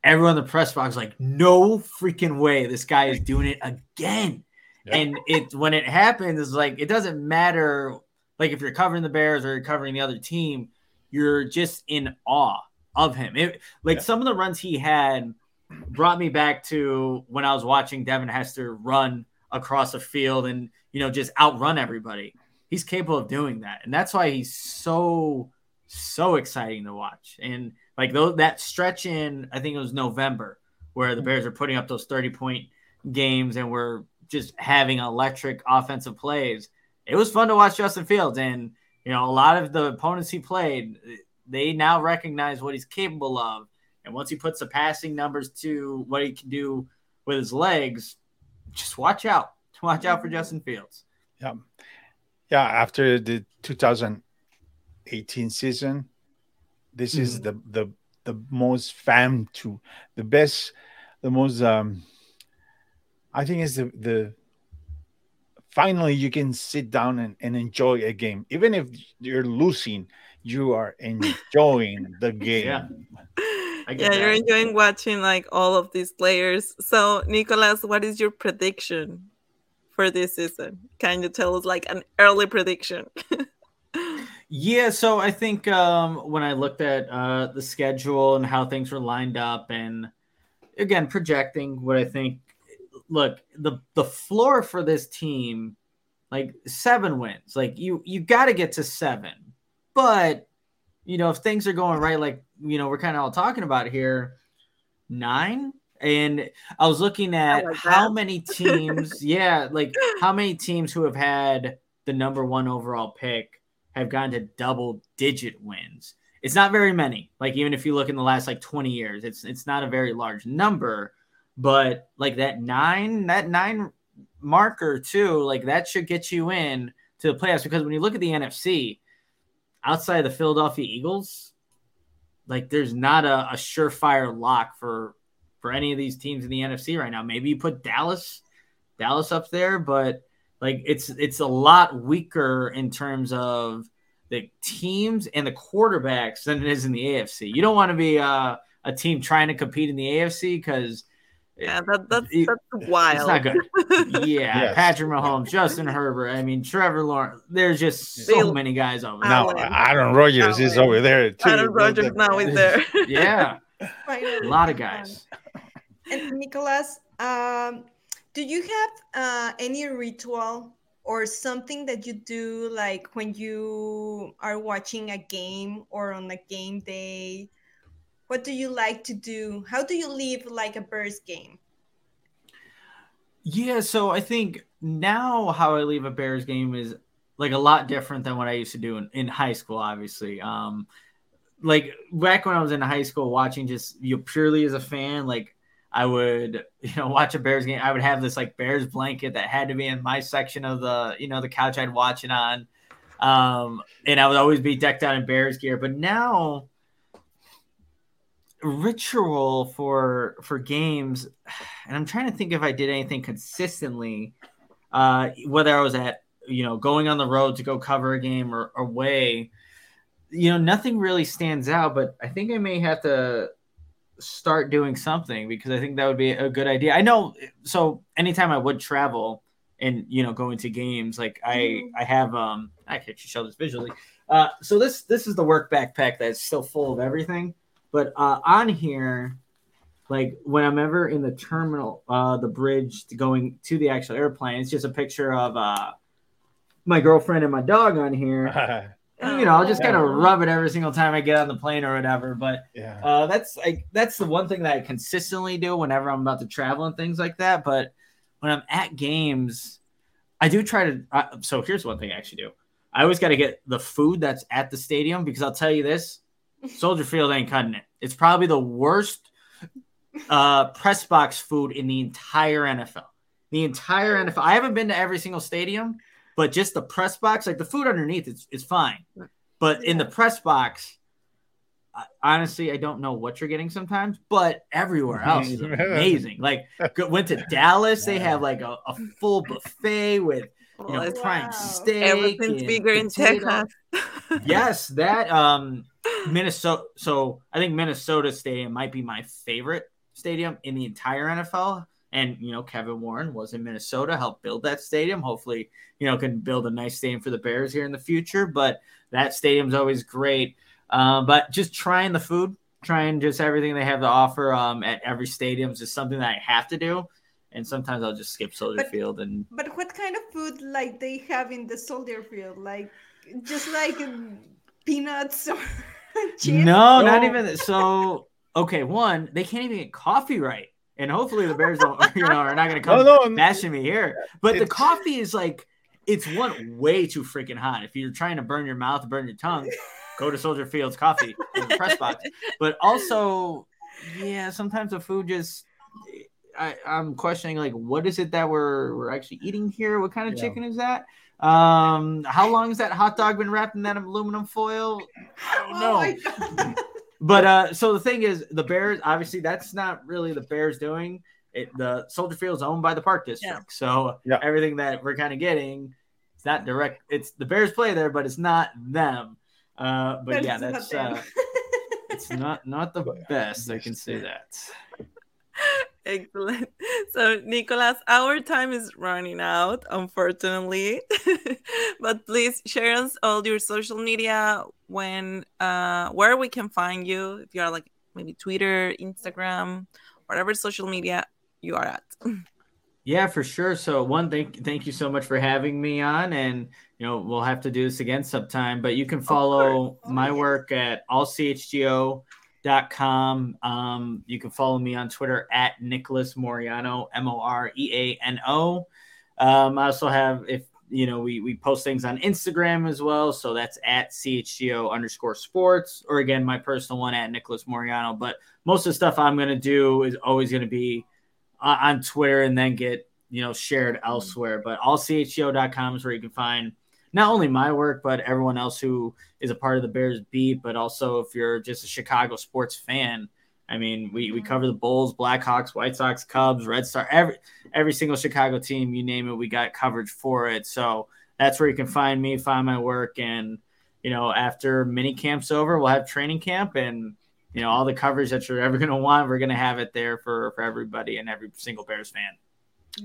everyone in the press box was like, "No freaking way! This guy is doing it again." Yeah. And it when it happens, it's like it doesn't matter. Like if you're covering the Bears or you're covering the other team, you're just in awe of him. It, like Yeah. some of the runs he had brought me back to when I was watching Devin Hester run across a field and you know just outrun everybody. He's capable of doing that, and that's why he's so so exciting to watch. And like though that stretch in, I think it was November, where the mm-hmm. Bears are putting up those thirty point games and we're just having electric offensive plays. It was fun to watch Justin Fields, and you know a lot of the opponents he played, they now recognize what he's capable of. And once he puts the passing numbers to what he can do with his legs, just watch out. Watch out for Justin Fields. Yeah. Yeah. After the 2018 season, this is the the the most fam to the best, the most um I think is the the finally you can sit down and, and enjoy a game. Even if you're losing, you are enjoying the game. Yeah. I yeah, get you're enjoying watching like all of these players. So, Nicholas, what is your prediction for this season? Can you tell us like an early prediction? Yeah, so I think um, when I looked at uh, the schedule and how things were lined up, and again projecting what I think, look the the floor for this team, like seven wins, like you you got to get to seven, but you know if things are going right, like you know we're kind of all talking about here, nine. And I was looking at like how that. many teams, yeah, like how many teams who have had the number one overall pick have gone to double digit wins. It's not very many. Like even if you look in the last like 20 years, it's it's not a very large number, but like that 9, that 9 marker too, like that should get you in to the playoffs because when you look at the NFC outside of the Philadelphia Eagles, like there's not a, a surefire lock for for any of these teams in the NFC right now. Maybe you put Dallas Dallas up there, but like it's it's a lot weaker in terms of the teams and the quarterbacks than it is in the AFC. You don't want to be uh, a team trying to compete in the AFC because yeah, that, that's it- that's wild. it's not good. Yeah, Yes. Patrick Mahomes, Justin Herbert. I mean, Trevor Lawrence. There's just so Bill- many guys over there. Now Allen. Aaron Rodgers is over there too. Aaron Rodgers now is there. Yeah, Finally. a lot of guys. And Nicholas, um, do you have uh, any ritual or something that you do like when you are watching a game or on a game day? What do you like to do? How do you live like a Bears game? Yeah, so I think now how I leave a Bears game is like a lot different than what I used to do in, in high school, obviously. Um like back when I was in high school watching just you know, purely as a fan, like I would, you know, watch a Bears game. I would have this like Bears blanket that had to be in my section of the, you know, the couch I'd watch it on. Um, and I would always be decked out in Bears gear. But now ritual for for games and i'm trying to think if i did anything consistently uh whether i was at you know going on the road to go cover a game or away you know nothing really stands out but i think i may have to start doing something because i think that would be a good idea i know so anytime i would travel and you know going to games like i Mhm. i have um i can actually show this visually uh so this this is the work backpack that's still full of everything but uh, on here, like when I'm ever in the terminal, uh, the bridge to going to the actual airplane, it's just a picture of uh, my girlfriend and my dog on here. And, you know, I'll just kind of rub it every single time I get on the plane or whatever. But yeah. uh, that's like that's the one thing that I consistently do whenever I'm about to travel and things like that. But when I'm at games, I do try to. Uh, so here's one thing I actually do. I always got to get the food that's at the stadium because I'll tell you this: Soldier Field ain't cutting it. It's probably the worst uh, press box food in the entire NFL. The entire NFL. I haven't been to every single stadium, but just the press box, like the food underneath, it's, is fine. But in the press box, I- honestly, I don't know what you're getting sometimes, but everywhere else is amazing. Like go- went to Dallas, they have like a, a full buffet with you know Well, prime steak. everything's and bigger in. Texas. yes, that um Minnesota. So I think Minnesota Stadium might be my favorite stadium in the entire NFL. And you know, Kevin Warren was in Minnesota, helped build that stadium. Hopefully, you know, can build a nice stadium for the Bears here in the future. But that stadium's always great. Um, but just trying the food, trying just everything they have to offer um, at every stadium is just something that I have to do. And sometimes I'll just skip Soldier But- Field and But what kind of food like they have in the soldier field? Like just like peanuts or chips? No, not No. even so. Okay, one, they can't even get coffee right, and hopefully the Bears don't, you know, are not going to come No, no, bashing me here. But the coffee is like, it's one way too freaking hot. If you're trying to burn your mouth, burn your tongue, go to Soldier Fields Coffee in the press box. But also, yeah, sometimes the food just. I, I'm questioning like what is it that we're we're actually eating here? What kind of Yeah. chicken is that? Um, how long has that hot dog been wrapped in that aluminum foil? I don't Oh know. my God. But uh, so the thing is, the Bears obviously that's not really the Bears doing. It the Soldier Field is owned by the Park District, so Yeah. everything that we're kind of getting, it's not direct. It's the Bears play there, but it's not them. Uh, but But yeah, that's uh, it's not not the best. I can say that. Excellent. So, Nicholas, our time is running out, unfortunately. but please share us all your social media when uh where we can find you if you are like maybe Twitter, Instagram, whatever social media you are at. Yeah, for sure. So one, thank thank you so much for having me on, and you know we'll have to do this again sometime. But you can follow Oh, my work at allchgo.com. Um, you can follow me on Twitter at Nicholas Moreano, M O R E A N O. Um, I also have if you know we we post things on Instagram as well, so that's at chgo underscore sports, or again my personal one at Nicholas Moreano. But most of the stuff I'm gonna do is always gonna be on Twitter and then get you know shared elsewhere. But all allchgo.com is where you can find not only my work but everyone else who is a part of the Bears beat. But also if you're just a Chicago sports fan, I mean we we mm-hmm. cover the Bulls, Blackhawks, White Sox, Cubs, Red Star, every every single Chicago team you name it, we got coverage for it. So that's where you can find me, find my work, and you know after mini camp's over, we'll have training camp and you know all the coverage that you're ever going to want we're going to have it there for for everybody and every single bears fan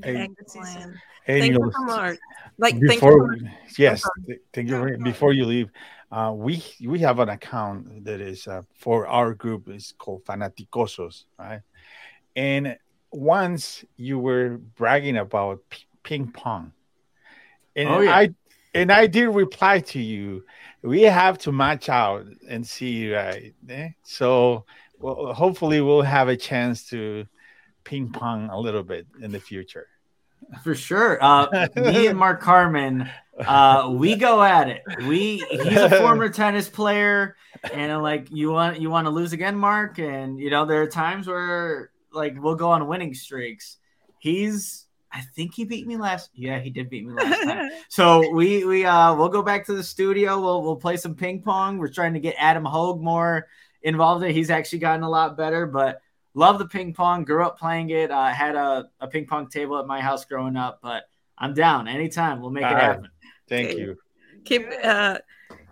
Hey, Excellent. hey, Thank you Nicholas, so much. Like, thank you before yes th- thank you No, before you leave uh, we we have an account that is uh, for our group is called fanaticosos right and once you were bragging about p- ping pong and Oh, yeah. i and i did reply to you we have to match out and see right eh? so well, hopefully we'll have a chance to ping pong a little bit in the future for sure uh me and mark Carman uh we go at it we he's a former tennis player and I'm like you want you want to lose again mark and you know there are times where like we'll go on winning streaks he's i think he beat me last yeah he did beat me last time So we we uh we'll go back to the studio. We'll we'll play some ping pong. We're trying to get Adam Hoge more involved in it. He's actually gotten a lot better, but love the ping pong. Grew up playing it. Uh, had a, a ping pong table at my house growing up, but I'm down anytime. We'll make it All right. happen. thank Okay. you keep uh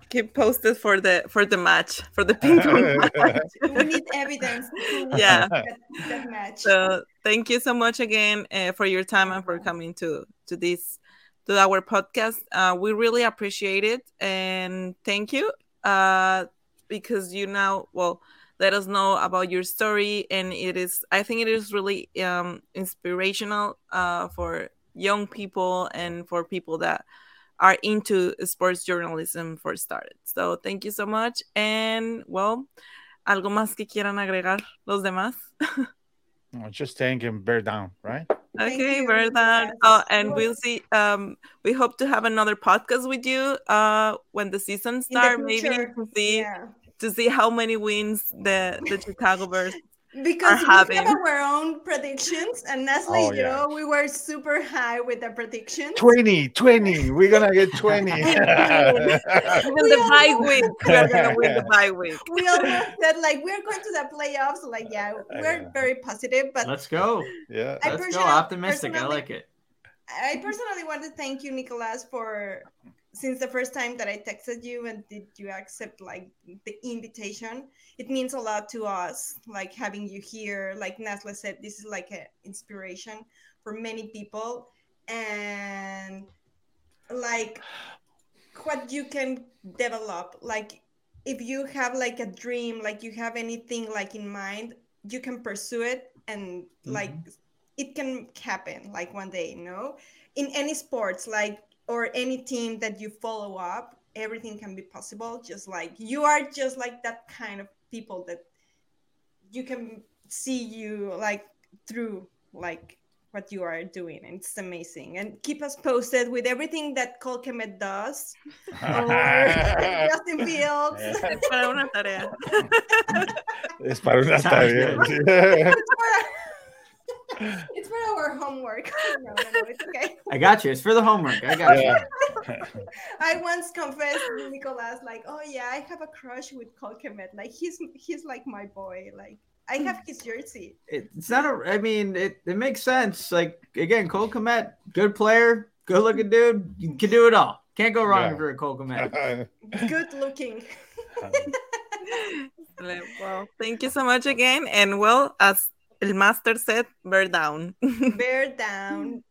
keep posted for the for the match for the ping pong match. we need evidence. Yeah. That, that match. So thank you so much again uh, for your time and for coming to to this to our podcast. Uh, we really appreciate it and thank you uh, because you now well let us know about your story and it is I think it is really um, inspirational uh, for young people and for people that are into sports journalism for started. So thank you so much and well algo más que quieran agregar los demás. Oh, just thank him bear down right Okay, bear down Lucas. Oh, and Well- we'll see. Um, we hope to have another podcast with you. Uh, when the season In the start, maybe to see yeah. To see how many wins the the Chicago Bears because we having. have our own predictions, and Nasle, Oh, you yeah. know, we were super high with the predictions. 20, 20. We're gonna get 20. Even the bye week, we're gonna win the bye week. We almost said like we're going to the playoffs. Like, yeah, we're Yeah. very positive, but Let's go. yeah. I Let's go. Optimistic. I like it. I personally want to thank you, Nicolas, for since the first time that I texted you and did you accept like the invitation. It means a lot to us, like having you here. Like Nasle said, this is like an inspiration for many people, and like what you can develop. Like if you have like a dream, like you have anything like in mind, you can pursue it and like mm-hmm. it can happen like one day you know in any sports like or any team that you follow up everything can be possible just like you are just like that kind of people that you can see you like through like what you are doing and it's amazing and keep us posted with everything that Cole Kmet does Justin Fields Es para una tarea. Es para una tarea. It's, for, our homework no, no, no, it's okay I got you. It's for the homework. I got you. I once confessed to Nicholas, like, oh yeah, I have a crush with Cole Kmet. Like he's he's like my boy. Like I have his jersey. It's not a. I mean, it, it makes sense. Like again, Cole Kmet, good player, good looking dude. You can do it all. Can't go wrong Yeah. if you're a Cole Kmet. Good looking. Um, well, thank you so much again. And well, as El Master said, bear down. Bear down.